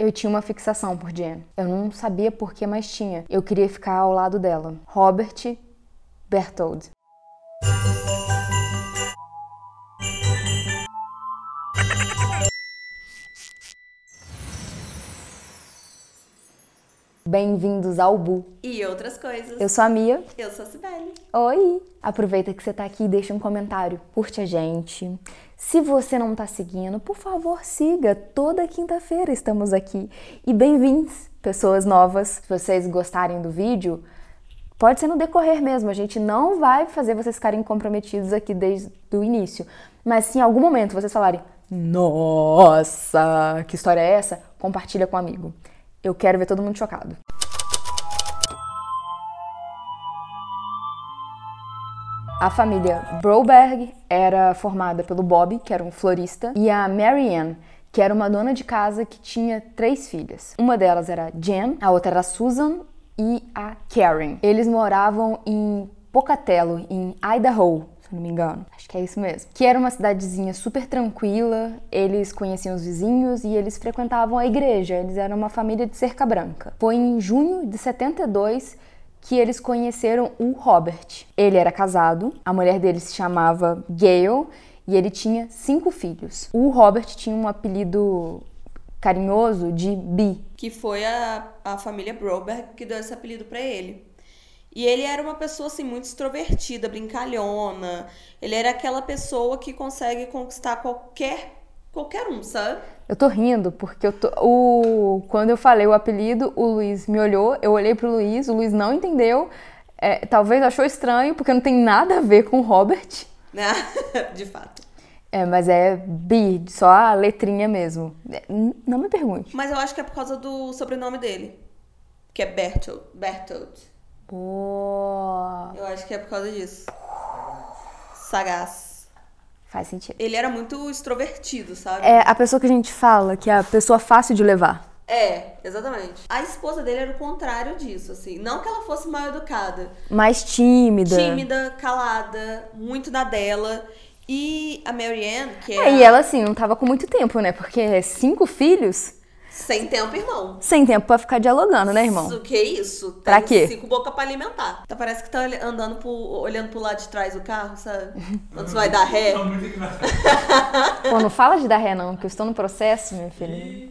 Eu tinha uma fixação por Jen. Eu não sabia por que, mas tinha. Eu queria ficar ao lado dela. Robert Berthold. Bem-vindos ao Bu. E outras coisas. Eu sou a Mia. Eu sou a Sibeli. Oi! Aproveita que você tá aqui e deixa um comentário. Curte a gente. Se você não tá seguindo, por favor, siga. Toda quinta-feira estamos aqui. E bem-vindos, pessoas novas. Se vocês gostarem do vídeo, pode ser no decorrer mesmo. A gente não vai fazer vocês ficarem comprometidos aqui desde o início. Mas se em algum momento vocês falarem, nossa, que história é essa? Compartilha com um amigo. Eu quero ver todo mundo chocado. A família Broberg era formada pelo Bob, que era um florista, e a Marianne, que era uma dona de casa que tinha três filhas. Uma delas era Jen, a outra era Susan e a Karen. Eles moravam em Pocatello, em Idaho, se não me engano. Acho que é isso mesmo. Que era uma cidadezinha super tranquila, eles conheciam os vizinhos e eles frequentavam a igreja. Eles eram uma família de cerca branca. Foi em junho de 72 que eles conheceram o Robert. Ele era casado, a mulher dele se chamava Gail e ele tinha cinco filhos. O Robert tinha um apelido carinhoso de Bi. Que foi a, a família Broberg que deu esse apelido para ele. E ele era uma pessoa assim muito extrovertida, brincalhona. Ele era aquela pessoa que consegue conquistar qualquer qualquer um, sabe? Eu tô rindo porque eu tô, o, quando eu falei o apelido, o Luiz me olhou, eu olhei pro Luiz, o Luiz não entendeu, é, talvez achou estranho porque não tem nada a ver com o Robert. De fato. É, mas é B, só a letrinha mesmo. É, não me pergunte. Mas eu acho que é por causa do sobrenome dele, que é Bertold. Bertold. Boa. Eu acho que é por causa disso. Sagaz. Faz sentido. Ele era muito extrovertido, sabe? É a pessoa que a gente fala que é a pessoa fácil de levar. É, exatamente. A esposa dele era o contrário disso, assim. Não que ela fosse mal educada. Mais tímida. Tímida, calada, muito na dela. E a Marianne, que é. É, e ela, assim, não tava com muito tempo, né? Porque cinco filhos. Sem tempo, irmão. Sem tempo pra ficar dialogando, né, irmão? Isso, que isso? Tem pra quê? cinco bocas pra alimentar. Tá, parece que tá andando pro, olhando pro lado de trás do carro, sabe? Quando você vai dar ré. Pô, não fala de dar ré, não, que eu estou no processo, minha filha.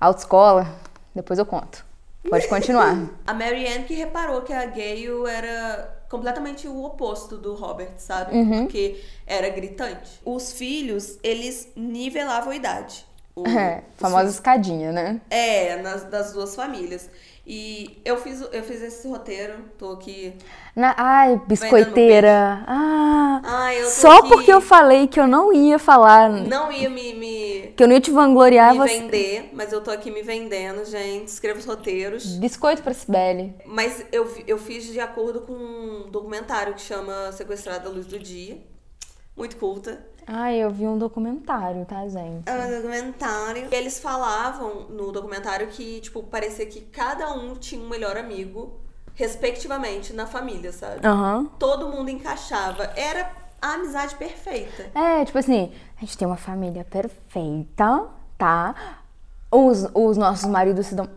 Autoescola, depois eu conto. Pode continuar. a Marianne que reparou que a Gayle era completamente o oposto do Robert, sabe? Uhum. Porque era gritante. Os filhos, eles nivelavam a idade. O, é, famosa escadinha, né? É, nas, das duas famílias. E eu fiz, eu fiz esse roteiro, tô aqui. Na, ai, biscoiteira. Ah, ai, só aqui, porque eu falei que eu não ia falar. Não ia me. me que eu não ia te vangloriar. Me você... vender, mas eu tô aqui me vendendo, gente. Escrevo os roteiros. Biscoito pra Sibeli. Mas eu, eu fiz de acordo com um documentário que chama Sequestrada à Luz do Dia. Muito culta. Ah, eu vi um documentário, tá, gente? É um documentário. E eles falavam no documentário que, tipo, parecia que cada um tinha um melhor amigo, respectivamente, na família, sabe? Uhum. Todo mundo encaixava. Era a amizade perfeita. É, tipo assim, a gente tem uma família perfeita, tá? Os, os nossos maridos se dão.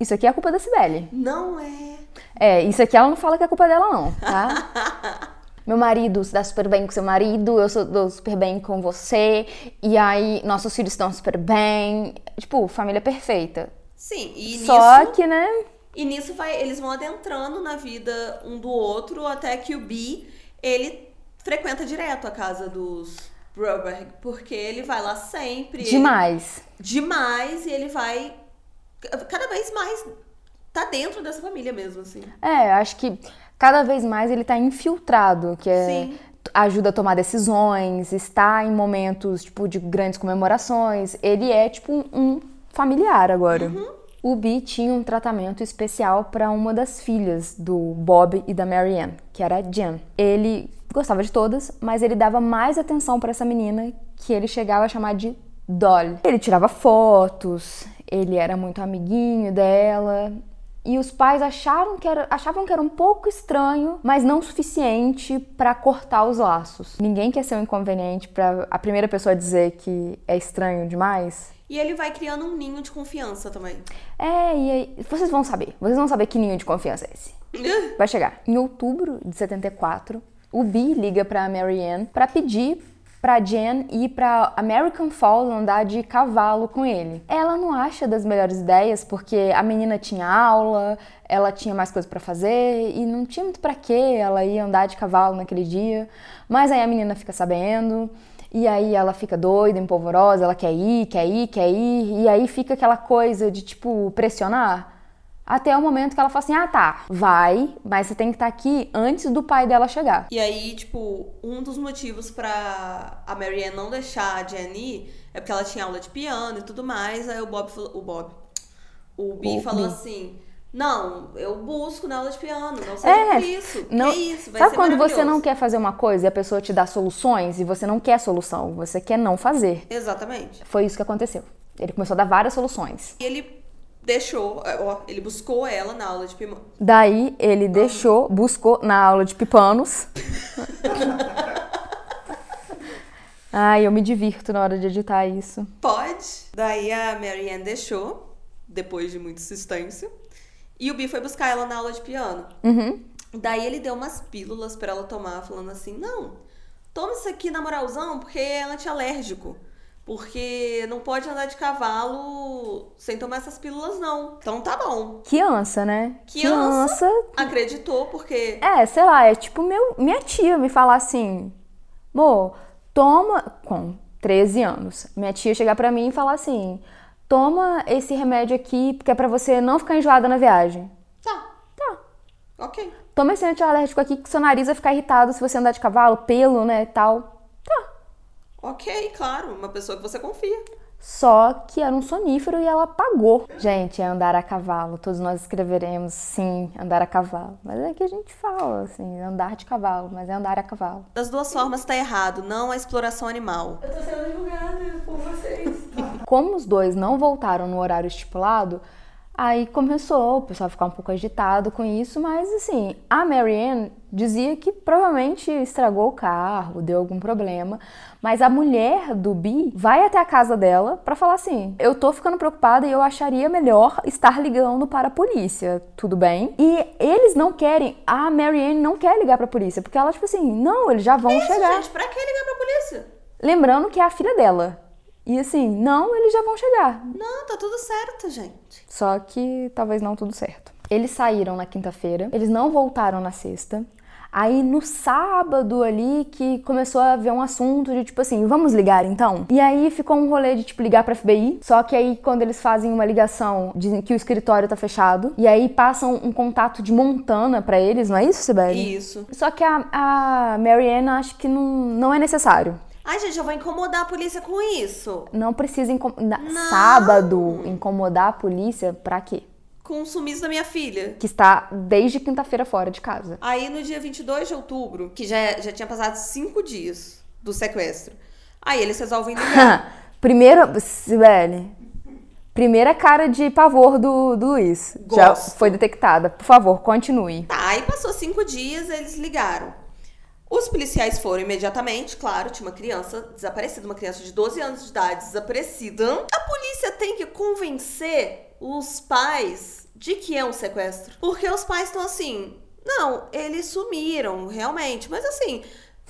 Isso aqui é a culpa da Cibele. Não é. É, isso aqui ela não fala que é culpa dela, não, tá? meu marido se dá super bem com seu marido, eu sou, dou super bem com você, e aí nossos filhos estão super bem. Tipo, família perfeita. Sim, e Só nisso, que, né? E nisso vai, eles vão adentrando na vida um do outro, até que o Bi, ele frequenta direto a casa dos Broberg, porque ele vai lá sempre. Demais. Ele, demais, e ele vai cada vez mais tá dentro dessa família mesmo, assim. É, acho que cada vez mais ele tá infiltrado, que é, Sim. ajuda a tomar decisões, está em momentos, tipo, de grandes comemorações. Ele é, tipo, um familiar agora. Uhum. O Bi tinha um tratamento especial para uma das filhas do Bob e da Marianne, que era a Jen. Ele gostava de todas, mas ele dava mais atenção para essa menina que ele chegava a chamar de Dolly. Ele tirava fotos, ele era muito amiguinho dela, e os pais acharam que era, achavam que era um pouco estranho, mas não suficiente para cortar os laços. Ninguém quer ser um inconveniente para a primeira pessoa dizer que é estranho demais. E ele vai criando um ninho de confiança também. É, e aí, vocês vão saber. Vocês vão saber que ninho de confiança é esse. Vai chegar. Em outubro de 74, o B liga para Marianne para pedir para Jen ir para American Falls andar de cavalo com ele. Ela não acha das melhores ideias porque a menina tinha aula, ela tinha mais coisas para fazer e não tinha muito para que ela ir andar de cavalo naquele dia. Mas aí a menina fica sabendo e aí ela fica doida, empolvorosa, ela quer ir, quer ir, quer ir e aí fica aquela coisa de tipo pressionar até o momento que ela fala assim: ah, tá, vai, mas você tem que estar tá aqui antes do pai dela chegar. E aí, tipo, um dos motivos pra a Marianne não deixar a Jenny é porque ela tinha aula de piano e tudo mais. Aí o Bob falou: o Bob, o B o falou assim. Não, eu busco na aula de piano, não seja é, por isso. Não, que isso, vai sabe quando você não quer fazer uma coisa e a pessoa te dá soluções e você não quer solução, você quer não fazer. Exatamente. Foi isso que aconteceu. Ele começou a dar várias soluções. E ele deixou, ó, ele buscou ela na aula de pipanos. Daí ele deixou, buscou na aula de pipanos. Ai, eu me divirto na hora de editar isso. Pode. Daí a Marianne deixou, depois de muita insistência. E o Bi foi buscar ela na aula de piano. Uhum. Daí ele deu umas pílulas para ela tomar, falando assim: não, toma isso aqui na moralzão, porque é antialérgico. Porque não pode andar de cavalo sem tomar essas pílulas, não. Então tá bom. Criança, né? Criança. Acreditou, porque. É, sei lá, é tipo meu, minha tia me falar assim: Mo, toma. Com 13 anos. Minha tia chegar pra mim e falar assim: toma esse remédio aqui, porque é pra você não ficar enjoada na viagem. Tá. Tá. Ok. Toma esse antialérgico aqui que seu nariz vai ficar irritado se você andar de cavalo, pelo, né, tal. Ok, claro, uma pessoa que você confia. Só que era um sonífero e ela pagou. Gente, é andar a cavalo. Todos nós escreveremos sim, andar a cavalo. Mas é que a gente fala, assim, andar de cavalo, mas é andar a cavalo. Das duas formas tá errado, não a exploração animal. Eu tô sendo julgada por vocês. Como os dois não voltaram no horário estipulado, Aí começou o pessoal a ficar um pouco agitado com isso, mas assim, a Marianne dizia que provavelmente estragou o carro, deu algum problema, mas a mulher do Bi vai até a casa dela para falar assim: "Eu tô ficando preocupada e eu acharia melhor estar ligando para a polícia, tudo bem?". E eles não querem, a Marianne não quer ligar para a polícia, porque ela tipo assim: "Não, eles já vão Isso, chegar". gente, para que ligar para a polícia? Lembrando que é a filha dela. E assim, não, eles já vão chegar. Não, tá tudo certo, gente. Só que talvez não tudo certo. Eles saíram na quinta-feira, eles não voltaram na sexta. Aí no sábado ali que começou a haver um assunto de tipo assim, vamos ligar então? E aí ficou um rolê de tipo ligar pra FBI. Só que aí quando eles fazem uma ligação, dizem que o escritório tá fechado. E aí passam um contato de Montana para eles, não é isso, Sibeli? Isso. Só que a, a Marianne acha que não, não é necessário. Ai, gente, eu vou incomodar a polícia com isso. Não precisa incomodar. Sábado, incomodar a polícia pra quê? Com o sumiço da minha filha. Que está desde quinta-feira fora de casa. Aí no dia 22 de outubro, que já, já tinha passado cinco dias do sequestro, aí eles resolvem ligar. Primeiro, Sibeli, primeira cara de pavor do, do Luiz. Gosto. Já foi detectada. Por favor, continue. Tá, aí passou cinco dias, eles ligaram. Os policiais foram imediatamente, claro, tinha uma criança desaparecida, uma criança de 12 anos de idade desaparecida. A polícia tem que convencer os pais de que é um sequestro. Porque os pais estão assim, não, eles sumiram, realmente. Mas assim,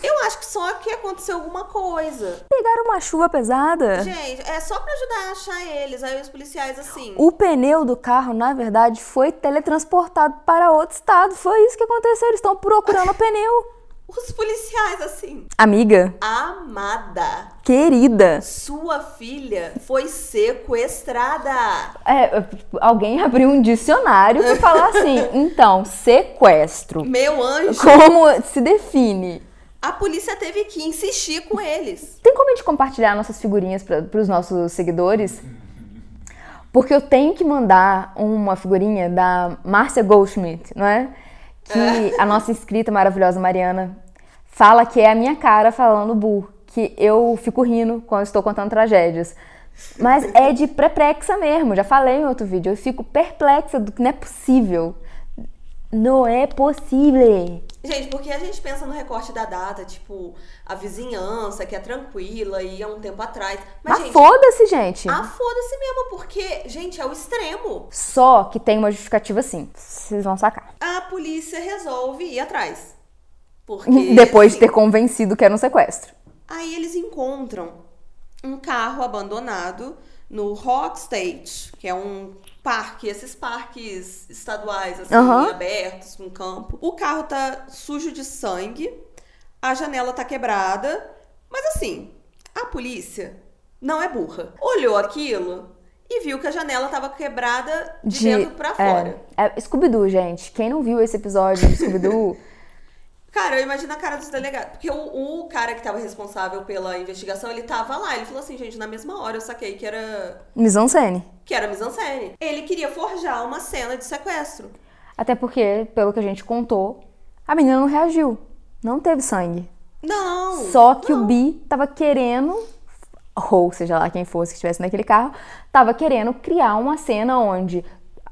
eu acho que só que aconteceu alguma coisa. Pegaram uma chuva pesada. Gente, é só para ajudar a achar eles. Aí os policiais assim. O pneu do carro, na verdade, foi teletransportado para outro estado. Foi isso que aconteceu. Eles estão procurando o pneu. Os policiais, assim. Amiga. Amada. Querida. Sua filha foi sequestrada. É, alguém abriu um dicionário pra falar assim. Então, sequestro. Meu anjo. Como se define? A polícia teve que insistir com eles. Tem como a gente compartilhar nossas figurinhas para os nossos seguidores? Porque eu tenho que mandar uma figurinha da Márcia Goldschmidt, não é? Que a nossa inscrita maravilhosa Mariana fala que é a minha cara falando bu, que eu fico rindo quando estou contando tragédias. Mas é de perplexa mesmo, já falei em outro vídeo. Eu fico perplexa do que não é possível. Não é possível. Gente, porque a gente pensa no recorte da data, tipo, a vizinhança que é tranquila e há um tempo atrás. Mas, Mas gente, foda-se, gente. ah, foda-se mesmo, porque, gente, é o extremo. Só que tem uma justificativa sim. Vocês vão sacar. A polícia resolve ir atrás. Porque. Depois de assim, ter convencido que era um sequestro. Aí eles encontram um carro abandonado no Rock State, que é um parque, esses parques estaduais, assim, Aham. abertos, com campo. O carro tá sujo de sangue, a janela tá quebrada, mas assim, a polícia não é burra. Olhou aquilo e viu que a janela tava quebrada de, dentro pra fora. É, é Scooby-Doo, gente. Quem não viu esse episódio do Scooby-Doo, Cara, eu imagino a cara dos delegados. Porque o, o cara que tava responsável pela investigação, ele tava lá. Ele falou assim, gente, na mesma hora eu saquei que era mise-en-scène. que era mise-en-scène. Ele queria forjar uma cena de sequestro. Até porque, pelo que a gente contou, a menina não reagiu. Não teve sangue. Não! Só que não. o Bi tava querendo, ou seja lá quem fosse que estivesse naquele carro, tava querendo criar uma cena onde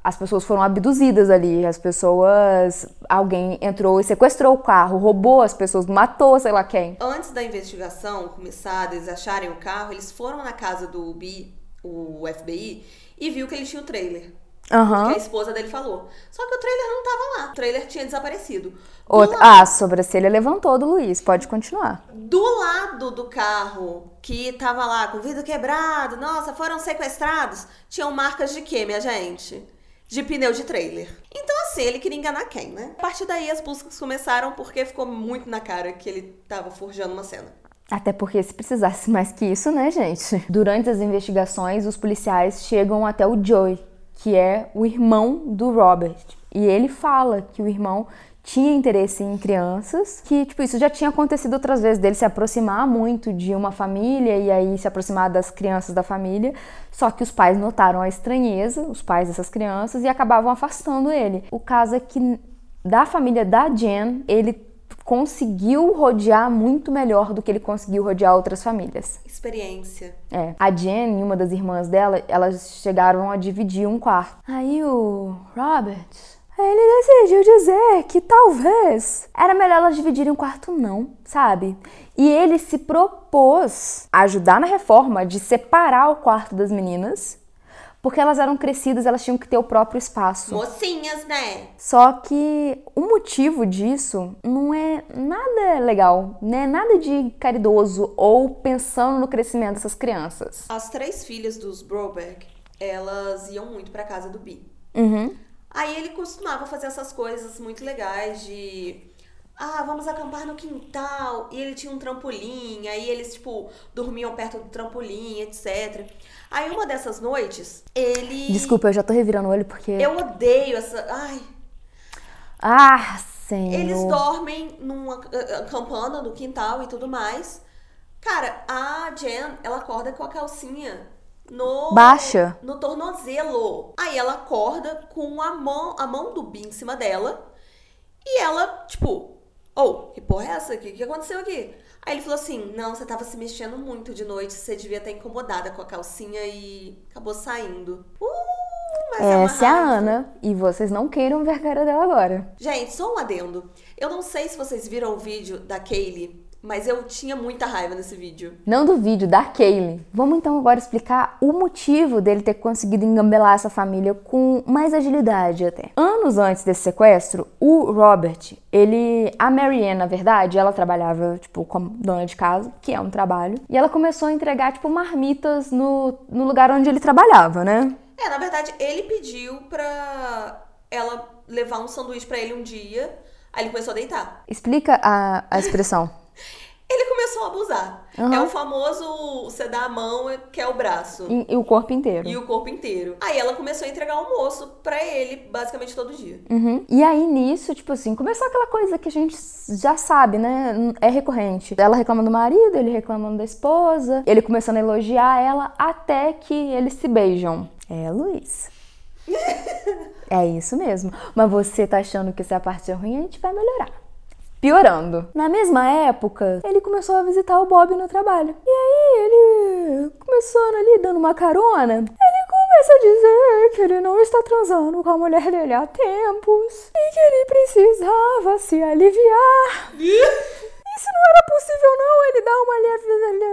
as pessoas foram abduzidas ali, as pessoas. Alguém entrou e sequestrou o carro, roubou as pessoas, matou sei lá quem. Antes da investigação começar, eles acharem o carro, eles foram na casa do Bi, o FBI, e viu que ele tinha o trailer. Aham. Que a esposa dele falou. Só que o trailer não tava lá. O trailer tinha desaparecido. Do, Outra- la- Ah, a sobrancelha levantou do Luiz, pode continuar. do lado do carro que tava lá com o vidro quebrado, nossa, foram sequestrados, tinham marcas de quê, minha gente? De pneu de trailer. Então, assim, ele queria enganar quem, né? A partir daí as buscas começaram porque ficou muito na cara que ele tava forjando uma cena. Até porque se precisasse mais que isso, né, gente? Durante as investigações, os policiais chegam até o Joey, que é o irmão do Robert. E ele fala que o irmão tinha interesse em crianças, que, tipo, isso já tinha acontecido outras vezes, dele se aproximar muito de uma família e aí se aproximar das crianças da família, só que os pais notaram a estranheza, os pais dessas crianças, e acabavam afastando ele. O caso é que da família da Jen, ele conseguiu rodear muito melhor do que ele conseguiu rodear outras famílias. Experiência. É. A Jen e uma das irmãs dela, elas chegaram a dividir um quarto. Aí o Robert, ele decidiu dizer que talvez era melhor elas dividirem um quarto não, sabe? E ele se propôs a ajudar na reforma de separar o quarto das meninas, porque elas eram crescidas, elas tinham que ter o próprio espaço. Mocinhas, né? Só que o motivo disso não é nada legal, né? Nada de caridoso ou pensando no crescimento dessas crianças. As três filhas dos Broberg, elas iam muito pra casa do Bi. Uhum. Aí ele costumava fazer essas coisas muito legais de. Ah, vamos acampar no quintal. E ele tinha um trampolim. Aí eles, tipo, dormiam perto do trampolim, etc. Aí uma dessas noites, ele. Desculpa, eu já tô revirando o olho porque. Eu odeio essa. Ai. Ah, senhor. Eles dormem numa acampando no quintal e tudo mais. Cara, a Jen, ela acorda com a calcinha no Baixa. no tornozelo. Aí ela acorda com a mão, a mão do Bi em cima dela. E ela, tipo, ô, que porra é essa? O que, que aconteceu aqui? Aí ele falou assim: Não, você tava se mexendo muito de noite, você devia estar incomodada com a calcinha e acabou saindo. Uh, é Essa é a raiva. Ana. E vocês não queiram ver a cara dela agora. Gente, só um adendo. Eu não sei se vocês viram o vídeo da Kaylee, mas eu tinha muita raiva nesse vídeo. Não do vídeo, da Kaylee. Vamos então agora explicar o motivo dele ter conseguido engambelar essa família com mais agilidade até. Anos antes desse sequestro, o Robert, ele. A Marianne, na verdade, ela trabalhava, tipo, como dona de casa, que é um trabalho. E ela começou a entregar, tipo, marmitas no, no lugar onde ele trabalhava, né? É, na verdade, ele pediu pra ela levar um sanduíche pra ele um dia. Aí ele começou a deitar. Explica a, a expressão. Ele começou a abusar. Aham. É o famoso você dá a mão e quer o braço. E, e o corpo inteiro. E o corpo inteiro. Aí ela começou a entregar almoço pra ele, basicamente todo dia. Uhum. E aí nisso, tipo assim, começou aquela coisa que a gente já sabe, né? É recorrente. Ela reclama do marido, ele reclamando da esposa, ele começando a elogiar ela até que eles se beijam. É, Luiz. É isso mesmo. Mas você tá achando que é a parte ruim, a gente vai melhorar. Piorando. Na mesma época, ele começou a visitar o Bob no trabalho. E aí, ele começando ali, dando uma carona, ele começa a dizer que ele não está transando com a mulher dele há tempos e que ele precisava se aliviar. Se não era possível, não, ele dá uma,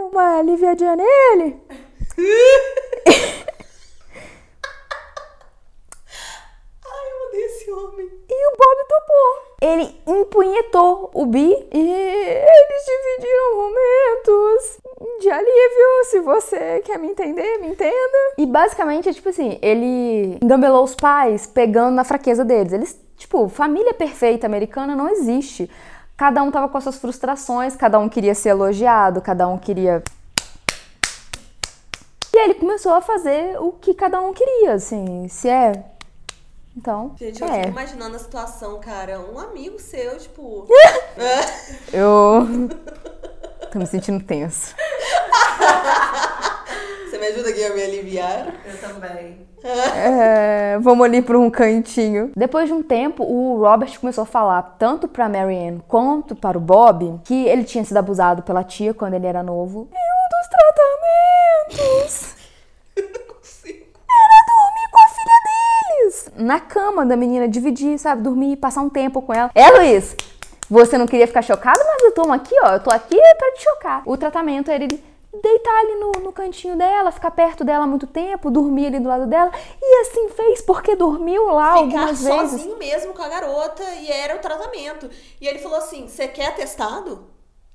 uma aliviadinha nele. Ai, eu odeio esse homem. E o Bob topou. Ele empunhetou o Bi e eles dividiram momentos de alívio. Se você quer me entender, me entenda. E basicamente é tipo assim: ele engambelou os pais pegando na fraqueza deles. Eles, tipo, família perfeita americana não existe. Cada um tava com as suas frustrações, cada um queria ser elogiado, cada um queria e aí ele começou a fazer o que cada um queria, assim, se é. Então, Gente, eu é. fico imaginando a situação, cara. Um amigo seu, tipo. Eu tô me sentindo tenso. Você me ajuda aqui a me aliviar? Eu também. É, vamos ali para um cantinho. Depois de um tempo, o Robert começou a falar tanto para Marianne quanto para o Bob que ele tinha sido abusado pela tia quando ele era novo. E um dos tratamentos na cama da menina, dividir, sabe, dormir, passar um tempo com ela. É, Luiz. Você não queria ficar chocado, mas eu tô aqui, ó. Eu tô aqui pra te chocar. O tratamento era ele deitar ali no, no cantinho dela, ficar perto dela muito tempo, dormir ali do lado dela. E assim fez, porque dormiu lá Ficar algumas vezes. sozinho mesmo com a garota e era o tratamento. E ele falou assim: Você quer atestado?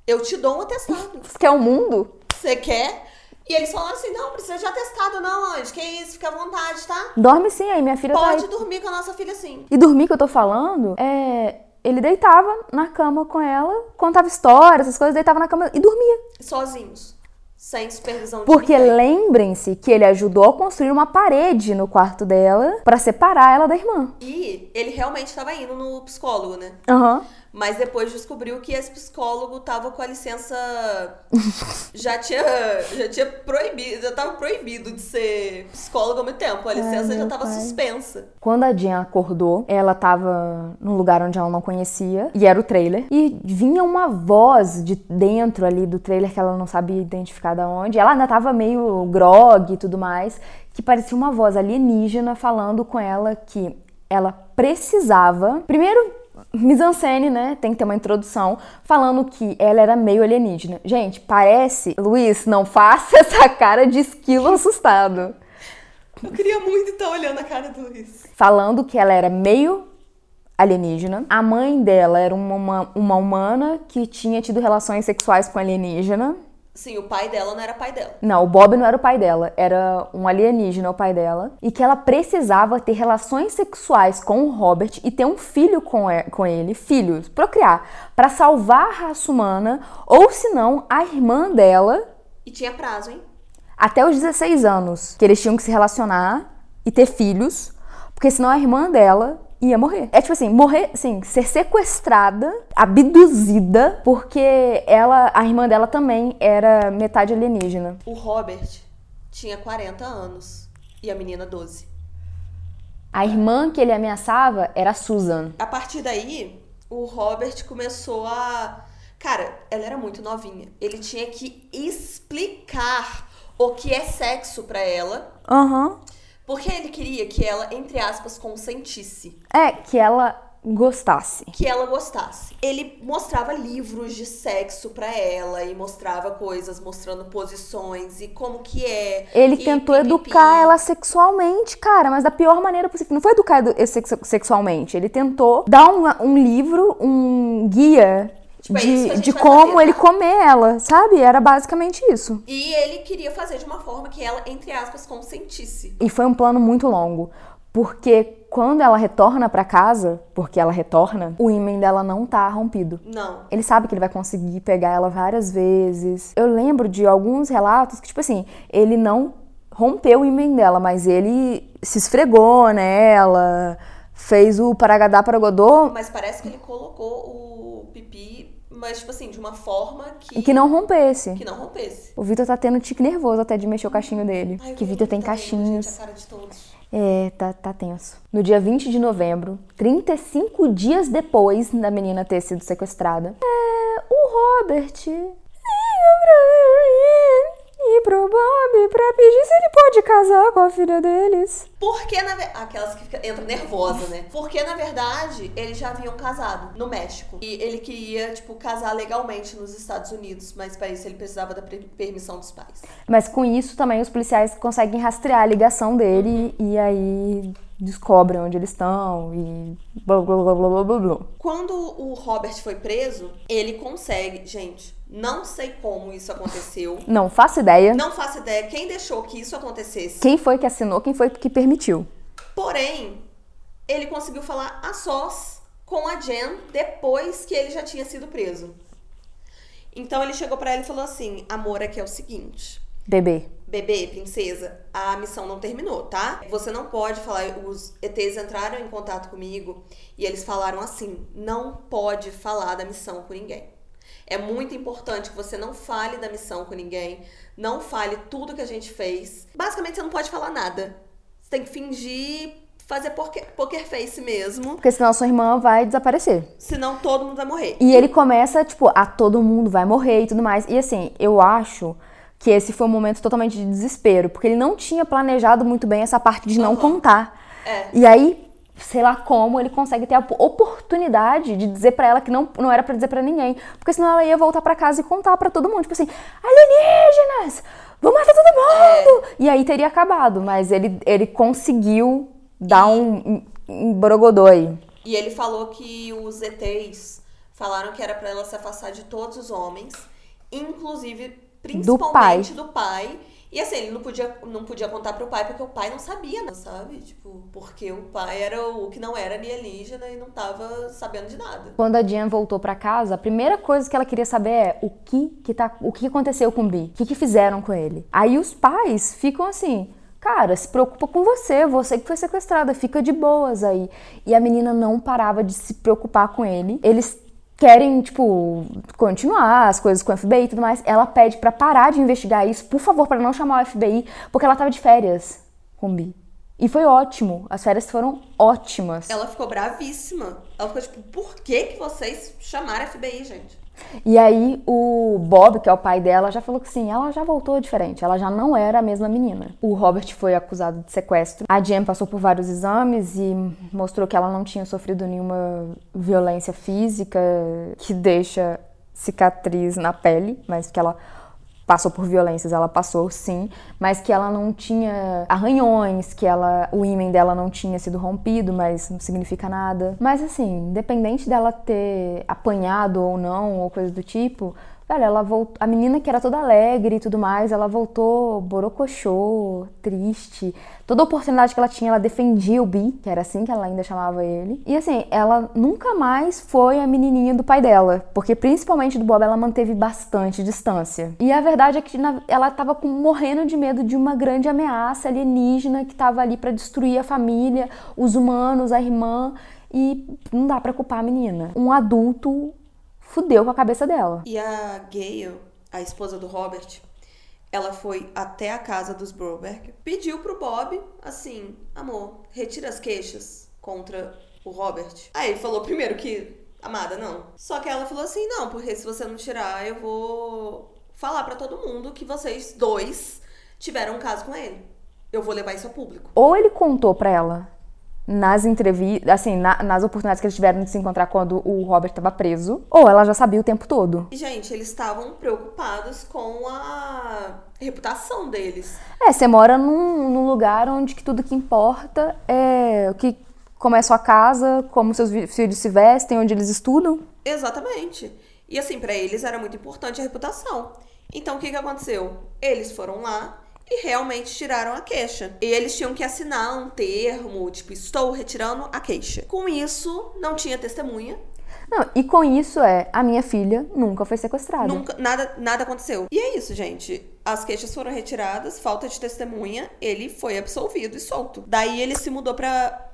Eu te dou um atestado. Você quer o mundo? Você quer? E eles falaram assim: Não, precisa de atestado, não, Anjo. Que isso, fica à vontade, tá? Dorme sim, aí minha filha tá Pode aí. dormir com a nossa filha sim. E dormir que eu tô falando, é. Ele deitava na cama com ela, contava histórias, essas coisas, deitava na cama e dormia. Sozinhos. Sem supervisão Porque lembrem-se que ele ajudou a construir uma parede no quarto dela pra separar ela da irmã. E ele realmente estava indo no psicólogo, né? Aham. Mas depois descobriu que esse psicólogo tava com a licença. já tinha. Já tinha proibido. Já tava proibido de ser psicólogo ao mesmo tempo. A licença já tava pai. suspensa. Quando a Jen acordou, ela tava num lugar onde ela não conhecia, e era o trailer. E vinha uma voz de dentro ali do trailer que ela não sabia identificar da onde. Ela ainda tava meio grog e tudo mais, que parecia uma voz alienígena falando com ela que ela precisava. Primeiro, mise-en-scène, né? Tem que ter uma introdução falando que ela era meio alienígena. Gente, parece. Luiz, não faça essa cara de esquilo assustado. Eu queria muito estar olhando a cara do Luiz. falando que ela era meio alienígena. A mãe dela era uma, uma, uma humana que tinha tido relações sexuais com alienígena. Sim, o pai dela não era pai dela. Não, o Bob não era o pai dela, era um alienígena o pai dela. E que ela precisava ter relações sexuais com o Robert e ter um filho com, ele, filhos, procriar, para salvar a raça humana, ou senão a irmã dela E tinha prazo, hein? até os 16 anos, que eles tinham que se relacionar e ter filhos, porque senão a irmã dela ia morrer. É tipo assim, morrer, assim, ser sequestrada, abduzida, porque ela, a irmã dela também era metade alienígena. O Robert tinha 40 anos e a menina 12. A irmã que ele ameaçava era a Susan. A partir daí, o Robert começou a. Cara, ela era muito novinha. Ele tinha que explicar o que é sexo pra ela, Aham. Porque ele queria que ela, entre aspas, consentisse, É, que ela gostasse. que ela gostasse. Ele mostrava livros de sexo pra ela e mostrava coisas, mostrando posições e como que é. Ele tentou pipipi. educar ela sexualmente, cara, mas da pior maneira possível. Não foi educar edu- sex- sexualmente. Ele tentou dar um, um livro, um guia Tipo, é de, como fazer, ele tá? comer ela, sabe? Era basicamente isso. E ele queria fazer de uma forma que ela, entre aspas, consentisse. E foi um plano muito longo. Porque quando ela retorna pra casa, porque ela retorna, o ímã dela não tá rompido. Não. Ele sabe que ele vai conseguir pegar ela várias vezes. Eu lembro de alguns relatos que, tipo assim, ele não rompeu o ímã dela, mas ele se esfregou nela, fez o paragadá paragodô Mas parece que ele colocou o pipi, mas, tipo assim, de uma forma que, e que não rompesse. que não rompesse. O Vitor tá tendo tique nervoso até de mexer o cachinho dele. Ai, que Vitor tem tá cachinhos. Gente, a cara de todos. É, tá, tá tenso. No dia 20 de novembro, 35 dias depois da menina ter sido sequestrada, é, o Robert pro Bob pra pedir se ele pode casar com a filha deles. Porque, na verdade. Aquelas que fica, entram nervosa, né? Porque, na verdade, eles já haviam casado no México. E ele queria, tipo, casar legalmente nos Estados Unidos. Mas para isso ele precisava da permissão dos pais. Mas com isso também os policiais conseguem rastrear a ligação dele e aí descobrem onde eles estão e blá blá blá blá blá blá. Quando o Robert foi preso, ele consegue. Gente, não sei como isso aconteceu. Não faço ideia Não faço ideia quem deixou que isso acontecesse. quem foi que assinou, quem foi que permitiu. Porém, ele conseguiu falar a sós com a Jen depois que ele já tinha sido preso. Então ele chegou pra ela e falou assim: Amor, aqui é o seguinte. Bebê. Bebê, princesa, a missão não terminou, tá? Você não pode falar. Os ETs entraram em contato comigo e eles falaram assim: não pode falar da missão com ninguém. É muito importante que você não fale da missão com ninguém, não fale tudo que a gente fez. Basicamente, você não pode falar nada. Você tem que fingir, fazer poker, poker face mesmo, Porque senão sua irmã vai desaparecer. senão todo mundo vai morrer. E ele começa, tipo, a todo mundo vai morrer e tudo mais. E assim, eu acho que esse foi um momento totalmente de desespero, porque ele não tinha planejado muito bem essa parte de não Uhum. contar. É. E aí, sei lá como, ele consegue ter a oportunidade de dizer pra ela que não, não era pra dizer pra ninguém, porque senão ela ia voltar pra casa e contar pra todo mundo, tipo assim, alienígenas, vamos matar todo mundo. E aí teria acabado, mas ele, ele conseguiu dar um, um borogodô aí. E ele falou que os ETs falaram que era pra ela se afastar de todos os homens, inclusive principalmente do pai. E assim, ele não podia, não podia contar pro pai porque o pai não sabia, né, sabe? Tipo, porque o pai era o que não era alienígena e não tava sabendo de nada. Quando a Jen voltou pra casa, a primeira coisa que ela queria saber é o que que tá, o que aconteceu com o Bi, o que que fizeram com ele. Aí os pais ficam assim, cara, se preocupa com você, você que foi sequestrada, fica de boas aí. E a menina não parava de se preocupar com ele. Eles querem, tipo, continuar as coisas com o FBI e tudo mais. Ela pede pra parar de investigar isso, por favor, pra não chamar o FBI, porque ela tava de férias com o Bi. E foi ótimo. As férias foram ótimas. Ela ficou bravíssima. Ela ficou tipo, por que, que vocês chamaram FBI, gente? E aí o Bob, que é o pai dela, já falou que sim, ela já voltou diferente, ela já não era a mesma menina. O Robert foi acusado de sequestro. A Jen passou por vários exames e mostrou que ela não tinha sofrido nenhuma violência física que deixa cicatriz na pele, mas que ela passou por violências, ela passou sim, mas que ela não tinha arranhões, que ela o ímã dela não tinha sido rompido, mas não significa nada. Mas assim, independente dela ter apanhado ou não, ou coisa do tipo, velho, ela voltou, a menina que era toda alegre e tudo mais, ela voltou borocochô, triste. Toda oportunidade que ela tinha, ela defendia o Bi, que era assim que ela ainda chamava ele. E assim, ela nunca mais foi a menininha do pai dela, porque principalmente do Bob ela manteve bastante distância. E a verdade é que ela tava morrendo de medo de uma grande ameaça alienígena que tava ali pra destruir a família, os humanos, a irmã, e não dá pra culpar a menina. Um adulto fudeu com a cabeça dela. E a Gayle, a esposa do Robert, ela foi até a casa dos Broberg, pediu pro Bob, assim, amor, retira as queixas contra o Robert. Aí ele falou primeiro que, amada, não. Só que ela falou assim, não, porque se você não tirar, eu vou falar pra todo mundo que vocês dois tiveram um caso com ele. Eu vou levar isso ao público. Ou ele contou pra ela nas entrevistas, assim, na- nas oportunidades que eles tiveram de se encontrar quando o Robert tava preso, ou ela já sabia o tempo todo. E, gente, eles estavam preocupados com a reputação deles. É, você mora num, num lugar onde que tudo que importa é o que como é sua casa, como seus filhos se vestem, onde eles estudam. Exatamente. E assim, pra eles era muito importante a reputação. Então, o que que aconteceu? Eles foram lá e realmente tiraram a queixa. E eles tinham que assinar um termo, tipo, estou retirando a queixa. Com isso, não tinha testemunha, Não, e com isso é, a minha filha nunca foi sequestrada. nunca, nada, nada aconteceu. E é isso, gente. As queixas foram retiradas, falta de testemunha, ele foi absolvido e solto. Daí ele se mudou pra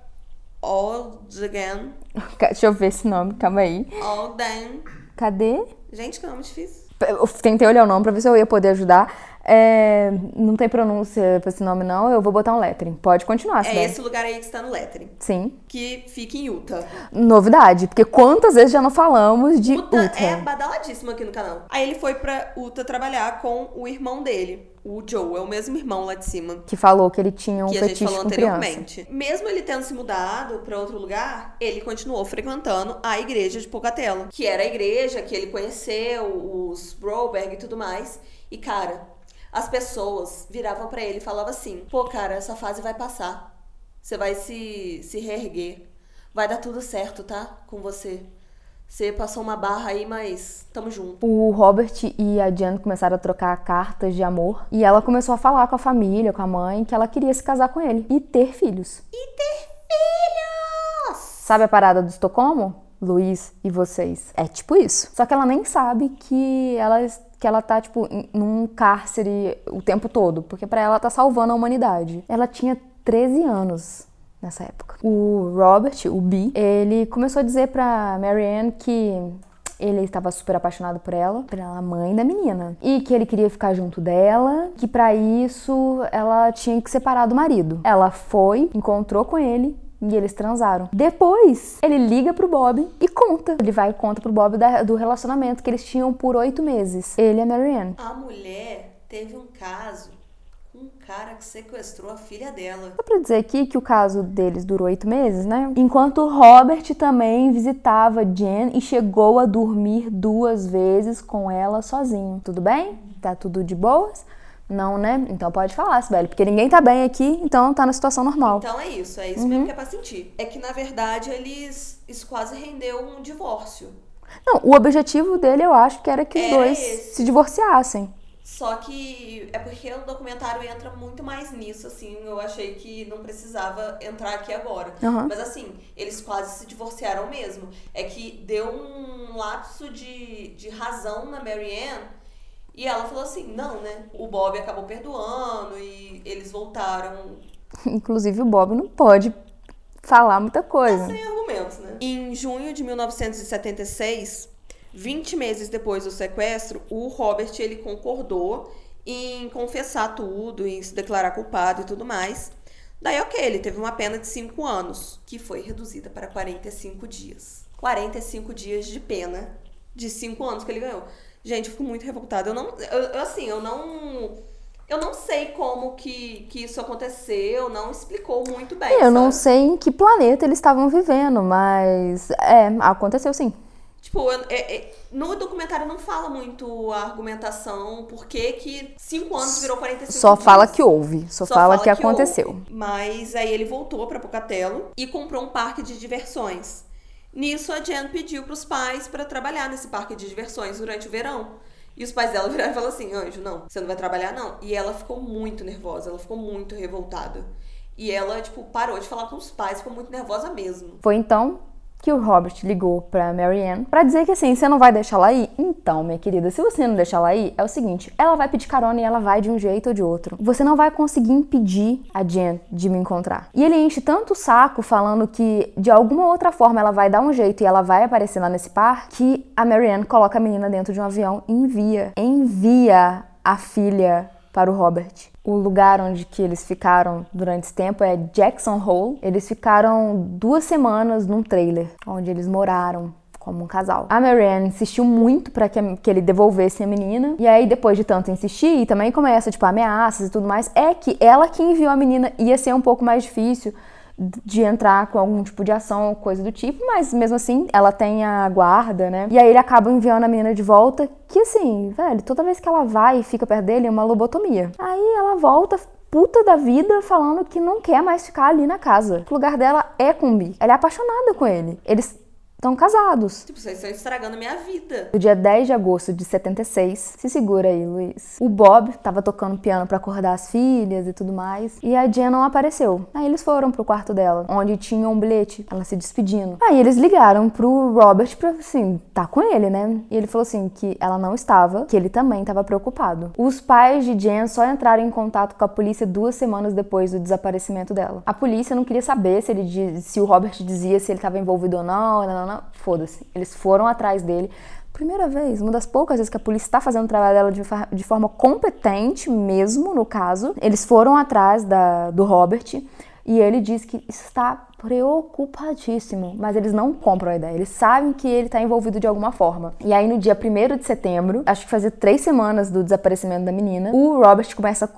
Alden. Deixa eu ver esse nome, calma aí. Alden. Cadê? Gente, que nome difícil. Eu tentei olhar o nome pra ver se eu ia poder ajudar. É, não tem pronúncia pra esse nome, não. Eu vou botar um lettering. Pode continuar, É esse lugar aí que está no lettering. Sim. Que fica em Utah. Novidade, porque quantas vezes já não falamos de Utah, Utah? é badaladíssimo aqui no canal. Aí ele foi pra Utah trabalhar com o irmão dele, o Joe. É o mesmo irmão lá de cima. Que falou que ele tinha um que a gente fetiche falou com criança. anteriormente. Mesmo ele tendo se mudado pra outro lugar, ele continuou frequentando a igreja de Pocatello, que era a igreja que ele conheceu, os Broberg e tudo mais. E cara, as pessoas viravam pra ele e falavam assim: "Pô, cara, essa fase vai passar. Você vai se se reerguer. Vai dar tudo certo, tá? Com você. Você passou uma barra aí, mas tamo junto." O Robert e a Jan começaram a trocar cartas de amor e ela começou a falar com a família, com a mãe, que ela queria se casar com ele e ter filhos. E ter filhos! Sabe a parada do Estocolmo? Luiz e vocês. É tipo isso. Só que ela nem sabe que ela, que ela tá, tipo, num cárcere o tempo todo. Porque pra ela tá salvando a humanidade. Ela tinha 13 anos nessa época. O Robert, o B, ele começou a dizer pra Marianne que ele estava super apaixonado por ela, pela mãe da menina, e que ele queria ficar junto dela, que pra isso ela tinha que separar do marido. Ela foi, encontrou com ele e eles transaram. Depois, ele liga pro Bob e conta. Ele vai e conta pro Bob da- do relacionamento que eles tinham por oito meses. Ele e a Marianne. A mulher teve um caso com um cara que sequestrou a filha dela. Só pra dizer aqui que o caso deles durou oito meses, né? Enquanto Robert também visitava Jen e chegou a dormir duas vezes com ela sozinho. Tudo bem? Tá tudo de boas? Não, né? Então pode falar, Sibeli, porque ninguém tá bem aqui, então tá na situação normal. Então é isso, é isso Uhum. mesmo que é pra sentir. É que na verdade eles. Isso quase rendeu um divórcio. Não, o objetivo dele eu acho que era que os Era dois esse. se divorciassem. Só que é porque o documentário entra muito mais nisso, assim. Eu achei que não precisava entrar aqui agora. Aham. Mas assim, eles quase se divorciaram mesmo. É que deu um lapso de, de razão na Marianne. E ela falou assim: não, né? O Bob acabou perdoando e eles voltaram Inclusive o Bob não pode falar muita coisa. sem argumentos, né? Em junho de 1976, 20 meses depois do sequestro, o Robert ele concordou em confessar tudo, em se declarar culpado e tudo mais. Daí, ok, ele teve uma pena de 5 anos, que foi reduzida para 45 dias. 45 dias de pena de 5 anos que ele ganhou. Gente, eu fico muito revoltada. Eu não. Eu, eu, assim, eu não. Eu não sei como que, que isso aconteceu, não explicou muito bem. Eu não sabe? sei em que planeta eles estavam vivendo, mas é, aconteceu sim. Tipo, eu- é- é- no documentário não fala muito a argumentação, por que que 5 anos virou 45 Só dias. fala que houve, só, fala, que, aconteceu. houve. Mas aí ele voltou pra Pocatello e comprou um parque de diversões. Nisso a Jen pediu pros pais pra trabalhar nesse parque de diversões durante o verão. E os pais dela viraram e falaram assim: Anjo, não, você não vai trabalhar, não. E ela ficou muito nervosa, ela ficou muito revoltada. E ela, tipo, parou de falar com os pais, ficou muito nervosa mesmo. Foi então que o Robert ligou pra Marianne pra dizer que assim, você não vai deixar ela ir? Então, minha querida, se você não deixar ela ir, é o seguinte, ela vai pedir carona e ela vai de um jeito ou de outro. Você não vai conseguir impedir a Jen de me encontrar. E ele enche tanto o saco falando que de alguma outra forma ela vai dar um jeito e ela vai aparecer lá nesse parque, que a Marianne coloca a menina dentro de um avião e envia, envia a filha para o Robert. O lugar onde que eles ficaram durante esse tempo é Jackson Hole. Eles ficaram duas semanas num trailer, onde eles moraram como um casal. A Marianne insistiu muito para que, que ele devolvesse a menina. E aí, depois de tanto insistir, e também começa, tipo, ameaças e tudo mais, é que ela que enviou a menina ia ser um pouco mais difícil de entrar com algum tipo de ação ou coisa do tipo, mas mesmo assim ela tem a guarda, né? E aí ele acaba enviando a menina de volta, que assim, velho, toda vez que ela vai e fica perto dele é uma lobotomia. Aí ela volta puta da vida falando que não quer mais ficar ali na casa. O lugar dela é com o Bi. Ela é apaixonada com ele. Eles estão casados. Tipo, vocês estão estragando a minha vida. No dia 10 de agosto de 76, se segura aí, Luiz. O Bob tava tocando piano pra acordar as filhas e tudo mais, e a Jen não apareceu. Aí eles foram pro quarto dela, onde tinha um bilhete, ela se despedindo. Aí eles ligaram pro Robert pra, assim, tá com ele, né? E ele falou assim que ela não estava, que ele também tava preocupado. Os pais de Jen só entraram em contato com a polícia duas semanas depois do desaparecimento dela. A polícia não queria saber se ele diz- se o Robert dizia se ele tava envolvido ou não, não, não, Foda-se. Eles foram atrás dele, primeira vez, uma das poucas vezes que a polícia está fazendo o trabalho dela de, de forma competente mesmo, no caso. Eles foram atrás da, do Robert e ele diz que está preocupadíssimo, mas eles não compram a ideia. Eles sabem que ele está envolvido de alguma forma. E aí, no dia 1 de setembro, acho que fazia três semanas do desaparecimento da menina, o Robert começa a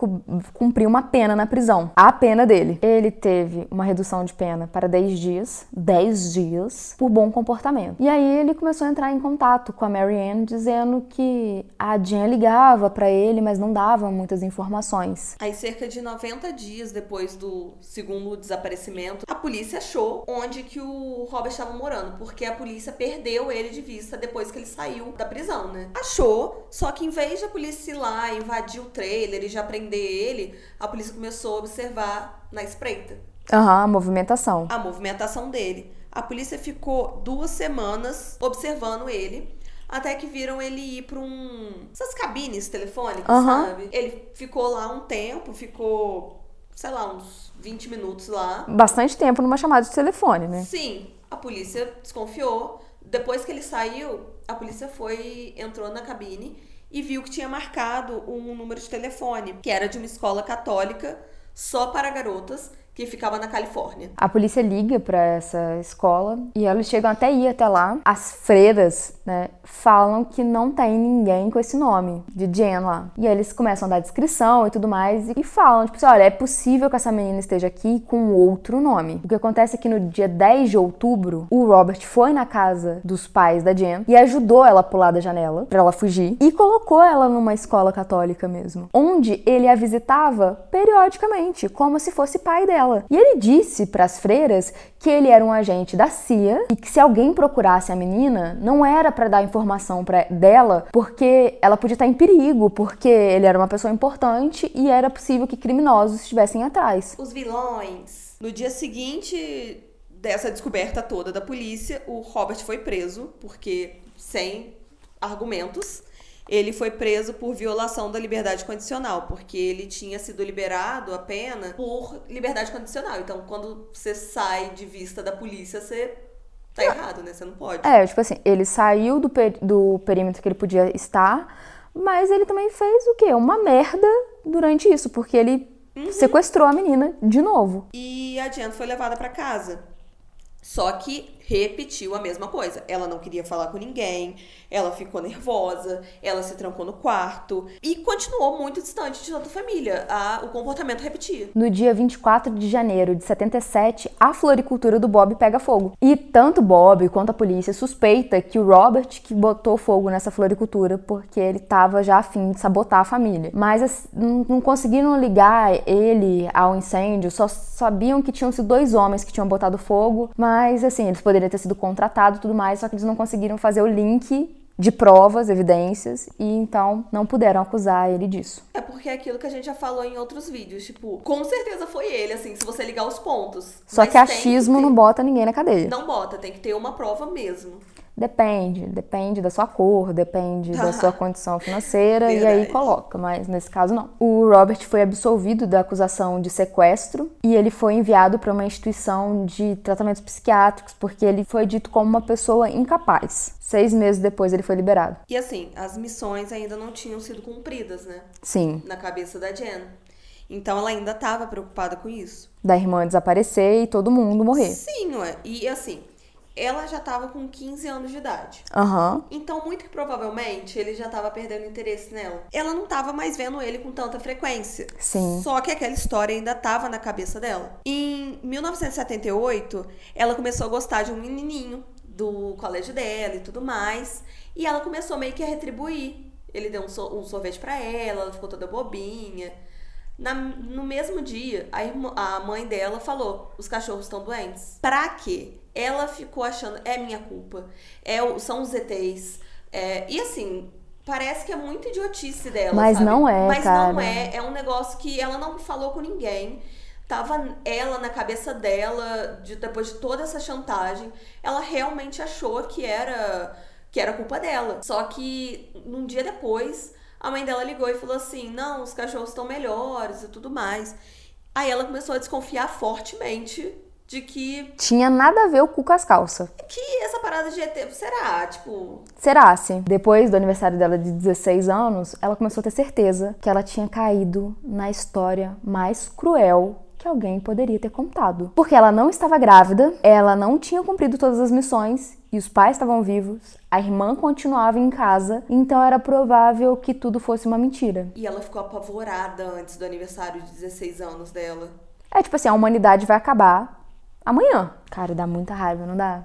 cumprir uma pena na prisão. A pena dele. Ele teve uma redução de pena para 10 dias, 10 dias, por bom comportamento. E aí ele começou a entrar em contato com a Marianne, dizendo que a Jean ligava para ele, mas não dava muitas informações. Aí, cerca de 90 dias depois do segundo desaparecimento, a polícia polícia achou onde que o Robert estava morando, porque a polícia perdeu ele de vista depois que ele saiu da prisão, né? Achou, só que em vez da polícia ir lá, invadir o trailer e já prender ele, a polícia começou a observar na espreita. Aham, uhum, a movimentação. A movimentação dele. A polícia ficou duas semanas observando ele até que viram ele ir para um. essas cabines telefônicas, uhum. sabe? Ele ficou lá um tempo, ficou, sei lá, uns 20 minutos lá. Bastante tempo numa chamada de telefone, né? Sim, a polícia desconfiou. Depois que ele saiu, a polícia foi, entrou na cabine e viu que tinha marcado um número de telefone, que era de uma escola católica só para garotas que ficava na Califórnia. A polícia liga para essa escola e eles chegam até ir até lá. As freiras, né, falam que não tem ninguém com esse nome de Jen lá. E aí eles começam a dar descrição e tudo mais e falam, tipo assim, olha, é possível que essa menina esteja aqui com outro nome. O que acontece é que no dia 10 de outubro, o Robert foi na casa dos pais da Jen e ajudou ela a pular da janela para ela fugir e colocou ela numa escola católica mesmo, onde ele a visitava periodicamente, como se fosse pai dela E ele disse para as freiras que ele era um agente da CIA e que se alguém procurasse a menina, não era para dar informação para dela, porque ela podia estar em perigo, porque ele era uma pessoa importante e era possível que criminosos estivessem atrás. Os vilões. No dia seguinte dessa descoberta toda da polícia, o Robert foi preso porque sem argumentos ele foi preso por violação da liberdade condicional, porque ele tinha sido liberado a pena por liberdade condicional. Então, quando você sai de vista da polícia, você tá errado, né? Você não pode. É, tipo assim, ele saiu do, per do perímetro que ele podia estar, mas ele também fez o quê? Uma merda durante isso, porque ele uhum. sequestrou a menina de novo. E a Jen foi levada para casa. Só que repetiu a mesma coisa. Ela não queria falar com ninguém, ela ficou nervosa, ela se trancou no quarto e continuou muito distante de toda a família. A, o comportamento repetia. No dia 24 de janeiro de 77, a floricultura do Bob pega fogo. E tanto Bob quanto a polícia suspeita que o Robert que botou fogo nessa floricultura porque ele estava já afim de sabotar a família. Mas não conseguiram ligar ele ao incêndio, só sabiam que tinham sido dois homens que tinham botado fogo, mas assim, eles poderiam poderia ter sido contratado e tudo mais, só que eles não conseguiram fazer o link de provas, evidências, e então não puderam acusar ele disso. É porque é aquilo que a gente já falou em outros vídeos, tipo, com certeza foi ele, assim, se você ligar os pontos. Só que achismo que ter... não bota ninguém na cadeia. Não bota, tem que ter uma prova mesmo. Depende, depende da sua cor, depende da sua condição financeira e aí coloca, mas nesse caso não. O Robert foi absolvido da acusação de sequestro e ele foi enviado para uma instituição de tratamentos psiquiátricos porque ele foi dito como uma pessoa incapaz. Seis meses depois ele foi liberado. E assim, as missões ainda não tinham sido cumpridas, né? Sim. Na cabeça da Jen. Então ela ainda estava preocupada com isso. Da irmã desaparecer e todo mundo morrer. Sim, ué. E assim, ela já estava com 15 anos de idade. Uhum. Então, muito que provavelmente ele já estava perdendo interesse nela. Ela não estava mais vendo ele com tanta frequência. Sim. Só que aquela história ainda estava na cabeça dela. Em 1978, ela começou a gostar de um menininho do colégio dela e tudo mais. E ela começou meio que a retribuir. Ele deu um, so um sorvete para ela, ela ficou toda bobinha. Na, no mesmo dia, a, irmã, a mãe dela falou: os cachorros estão doentes. Pra quê? ela ficou achando, é minha culpa, é, são os ETs. É, e assim, parece que é muito idiotice dela. Mas sabe? não é, Mas cara. não é. É um negócio que ela não falou com ninguém. Tava ela na cabeça dela, de, depois de toda essa chantagem, ela realmente achou que era que era culpa dela. Só que num dia depois, a mãe dela ligou e falou assim: "Não, os cachorros estão melhores e tudo mais". Aí ela começou a desconfiar fortemente de que, Tinha nada a ver o cu com as calças. que essa parada de ET, será? Tipo, Será se depois do aniversário dela de 16 anos, ela começou a ter certeza que ela tinha caído na história mais cruel que alguém poderia ter contado. Porque ela não estava grávida, ela não tinha cumprido todas as missões e os pais estavam vivos, a irmã continuava em casa, então era provável que tudo fosse uma mentira. e ela ficou apavorada antes do aniversário de 16 anos dela. É tipo assim, a humanidade vai acabar amanhã. Cara, dá muita raiva, não dá?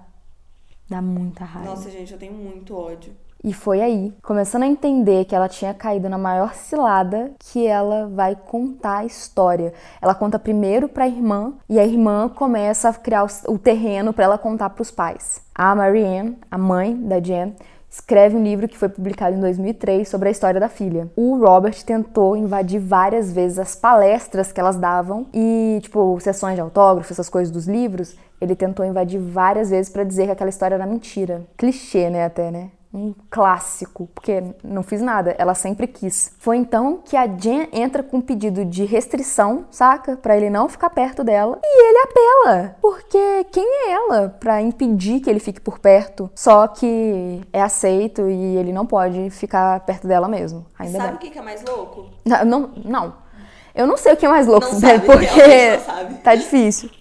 Dá muita raiva. Nossa, gente, eu tenho muito ódio. E foi aí, começando a entender que ela tinha caído na maior cilada, que ela vai contar a história. Ela conta primeiro pra irmã e a irmã começa a criar o- terreno pra ela contar pros pais. A Marianne, a mãe da Jen, escreve um livro que foi publicado em 2003 sobre a história da filha. O Robert tentou invadir várias vezes as palestras que elas davam e, tipo, sessões de autógrafo, essas coisas dos livros, ele tentou invadir várias vezes pra dizer que aquela história era mentira. Clichê, né, até, né? Um clássico, porque não fiz nada, ela sempre quis. Foi então que a Jen entra com um pedido de restrição, saca? Pra ele não ficar perto dela, e ele apela, porque quem é ela pra impedir que ele fique por perto? Só que é aceito e ele não pode ficar perto dela mesmo. Ainda Sabe o que, que é mais louco? Não, não, não. Eu não sei o que é mais louco, Não sabe, porque tá difícil.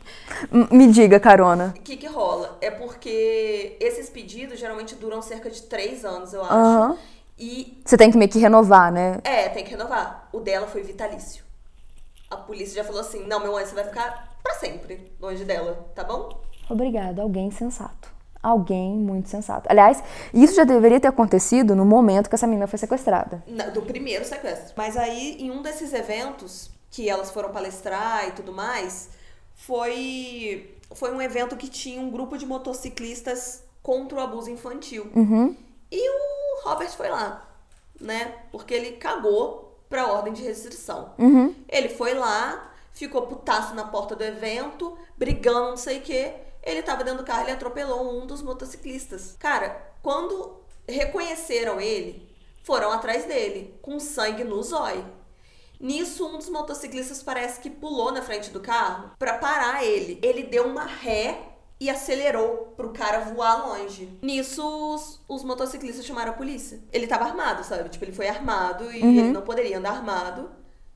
Me diga, carona. O que, que rola? É porque esses pedidos geralmente duram cerca de três anos, eu acho. Aham. E Você tem que meio que renovar, né? É, tem que renovar. O dela foi vitalício. A polícia já falou assim: não, meu anjo, você vai ficar pra sempre longe dela, tá bom? Obrigada, alguém sensato. Alguém muito sensato. Aliás, isso já deveria ter acontecido no momento que essa menina foi sequestrada. Do primeiro sequestro. Mas aí, em um desses eventos que elas foram palestrar e tudo mais, foi, foi um evento que tinha um grupo de motociclistas contra o abuso infantil. Uhum. E o Robert foi lá, né? Porque ele cagou pra ordem de restrição. Uhum. Ele foi lá, ficou putaço na porta do evento, brigando, não sei o quê. Ele tava dentro do carro, ele atropelou um dos motociclistas. Cara, quando reconheceram ele, foram atrás dele, com sangue no zóio. Nisso, um dos motociclistas parece que pulou na frente do carro pra parar ele. Ele deu uma ré e acelerou pro cara voar longe. Nisso, os, os motociclistas chamaram a polícia. Ele tava armado, sabe? Tipo, ele foi armado e ele não poderia andar armado.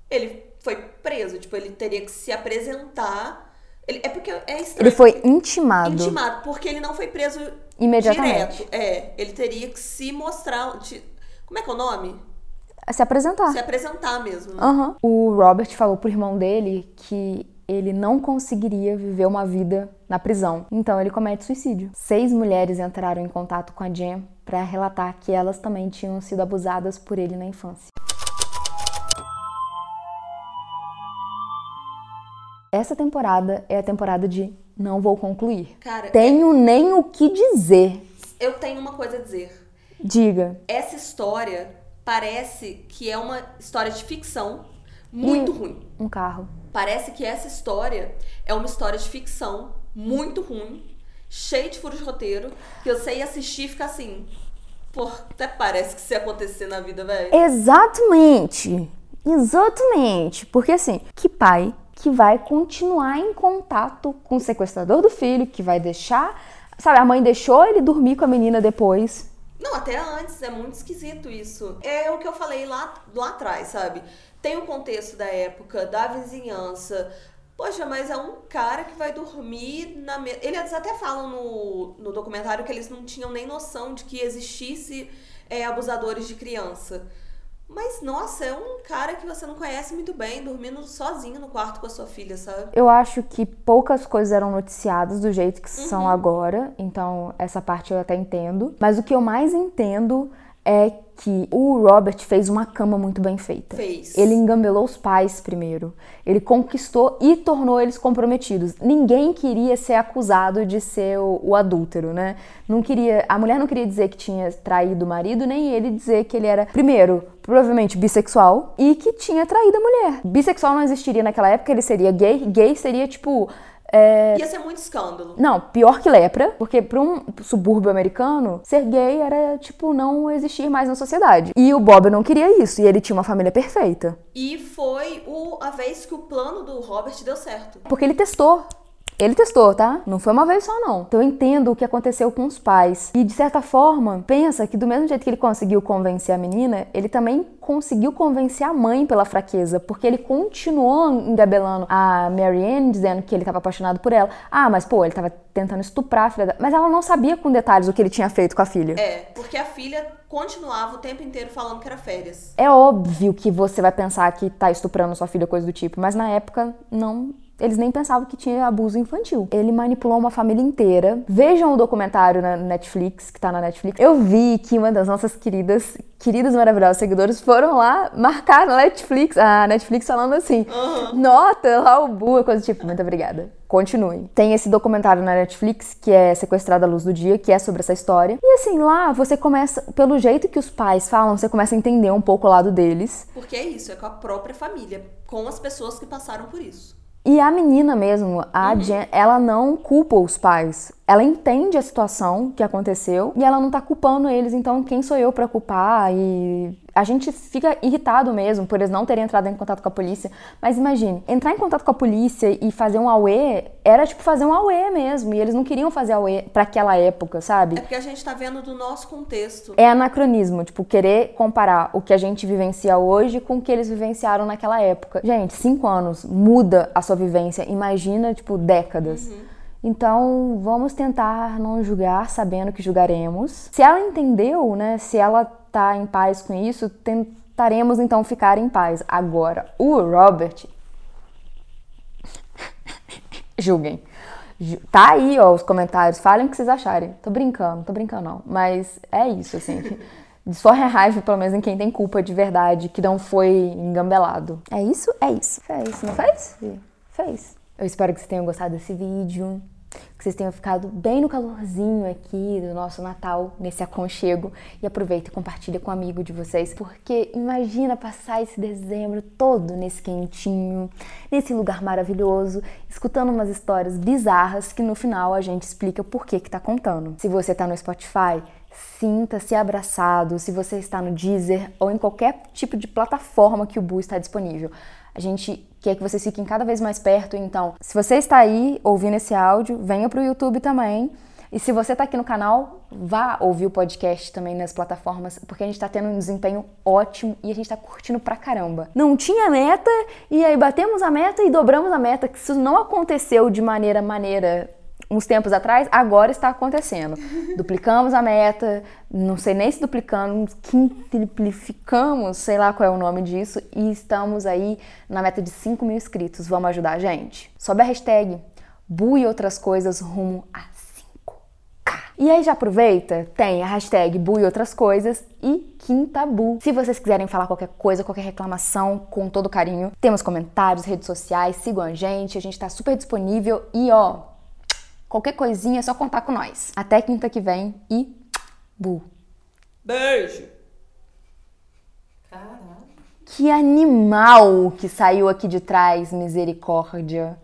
Ele foi preso, tipo, ele teria que se apresentar. Ele, é porque é estranho. Ele foi intimado. intimado, porque ele não foi preso Imediatamente. direto. É, ele teria que se mostrar. como é que é o nome? Se apresentar. Se apresentar mesmo. Aham. O Robert falou pro irmão dele que ele não conseguiria viver uma vida na prisão. Então ele comete suicídio. Seis mulheres entraram em contato com a Jen para relatar que elas também tinham sido abusadas por ele na infância. Essa temporada é a temporada de não vou concluir. Cara, Tenho nem o que dizer. eu tenho uma coisa a dizer. Diga. Essa história parece que é uma história de ficção muito ruim. Um carro. Parece que essa história é uma história de ficção muito ruim, cheia de furos de roteiro, que eu sei assistir e ficar assim. Pô, até parece que isso ia acontecer na vida, velho. Exatamente. Exatamente. Porque assim, que pai que vai continuar em contato com o sequestrador do filho, que vai deixar. Sabe, a mãe deixou ele dormir com a menina depois. Não, até antes, é muito esquisito isso. É o que eu falei lá, lá atrás, sabe? Tem o contexto da época, da vizinhança. Poxa, mas é um cara que vai dormir na mesa. Eles até falam no, no documentário que eles não tinham nem noção de que existisse é, abusadores de criança. Mas, nossa, é um cara que você não conhece muito bem, dormindo sozinho no quarto com a sua filha, sabe? Eu acho que poucas coisas eram noticiadas do jeito que são agora, então essa parte eu até entendo. Mas o que eu mais entendo é que o Robert fez uma cama muito bem feita. Fez. Ele engambelou os pais primeiro. Ele conquistou e tornou eles comprometidos. Ninguém queria ser acusado de ser o, o adúltero, né? Não queria, a mulher não queria dizer que tinha traído o marido, nem ele dizer que ele era, primeiro, provavelmente bissexual e que tinha traído a mulher. Bissexual não existiria naquela época, ele seria gay. Gay seria tipo. É, Ia ser muito escândalo. não, pior que lepra, porque para um subúrbio americano, ser gay era, tipo, não existir mais na sociedade. E o Bob não queria isso, e ele tinha uma família perfeita. E foi o, a vez que o plano do Robert deu certo. Porque ele testou. Ele testou, tá? Não foi uma vez só, não. Então eu entendo o que aconteceu com os pais. E de certa forma, pensa que do mesmo jeito que ele conseguiu convencer a menina, ele também conseguiu convencer a mãe pela fraqueza, porque ele continuou engabelando a Marianne, dizendo que ele estava apaixonado por ela. Ah, mas pô, ele estava tentando estuprar a filha dela. Mas ela não sabia com detalhes o que ele tinha feito com a filha. É, porque a filha continuava o tempo inteiro falando que era férias. É óbvio que você vai pensar que tá estuprando sua filha, coisa do tipo, mas na época não eles nem pensavam que tinha abuso infantil. Ele manipulou uma família inteira. Vejam o documentário na Netflix, que tá na Netflix. Eu vi que uma das nossas queridas, queridas maravilhosas seguidoras foram lá marcar na Netflix, a Netflix falando assim: uhum. nota lá o Bu, coisa tipo. Muito obrigada. Continue. Tem esse documentário na Netflix que é Sequestrada à Luz do Dia, que é sobre essa história. E assim, lá você começa, pelo jeito que os pais falam, você começa a entender um pouco o lado deles. Porque é isso, é com a própria família, com as pessoas que passaram por isso. E a menina mesmo, a uhum. Jen, ela não culpa os pais. Ela entende a situação que aconteceu e ela não tá culpando eles, então quem sou eu para culpar? E a gente fica irritado mesmo por eles não terem entrado em contato com a polícia. Mas imagine, entrar em contato com a polícia e fazer um AUE era tipo fazer um AUE mesmo. E eles não queriam fazer AUE para aquela época, sabe? É porque a gente tá vendo do nosso contexto. É anacronismo, tipo, querer comparar o que a gente vivencia hoje com o que eles vivenciaram naquela época. Gente, cinco anos muda a sua vivência. Imagina, tipo, décadas. Uhum. Então, vamos tentar não julgar sabendo que julgaremos. Se ela entendeu, né, se ela tá em paz com isso, tentaremos então ficar em paz. Agora, o Robert. Julguem. Tá aí, ó, os comentários. Falem o que vocês acharem. Tô brincando, tô brincando não. Mas é isso, assim. Só raiva, pelo menos, em quem tem culpa de verdade, que não foi engambelado. É isso? É isso. Fez, não fez? Fez. Eu espero que vocês tenham gostado desse vídeo que vocês tenham ficado bem no calorzinho aqui do nosso Natal, nesse aconchego. E aproveita e compartilha com um amigo de vocês, porque imagina passar esse dezembro todo nesse quentinho, nesse lugar maravilhoso, escutando umas histórias bizarras que no final a gente explica por que que tá contando. Se você tá no Spotify, sinta-se abraçado. Se você está no Deezer ou em qualquer tipo de plataforma que o Bu está disponível. A gente quer que vocês fiquem cada vez mais perto, então, se você está aí ouvindo esse áudio, venha para o YouTube também. E se você está aqui no canal, vá ouvir o podcast também nas plataformas, porque a gente está tendo um desempenho ótimo e a gente está curtindo pra caramba. Não tinha meta e aí batemos a meta e dobramos a meta, que isso não aconteceu de maneira maneira uns tempos atrás, agora está acontecendo. Duplicamos a meta, não sei nem se duplicamos, quintuplificamos, sei lá qual é o nome disso, e estamos aí na meta de 5 mil inscritos. Vamos ajudar a gente? Sobe a hashtag Bu e outras coisas rumo a 5K. E aí já aproveita, tem a hashtag Bu e outras coisas e Quintabu. Se vocês quiserem falar qualquer coisa, qualquer reclamação, com todo carinho, temos comentários, redes sociais, sigam a gente, a gente está super disponível e ó, Qualquer coisinha é só contar com nós. Até quinta que vem e bu. Beijo. Caraca. Que animal que saiu aqui de trás, misericórdia.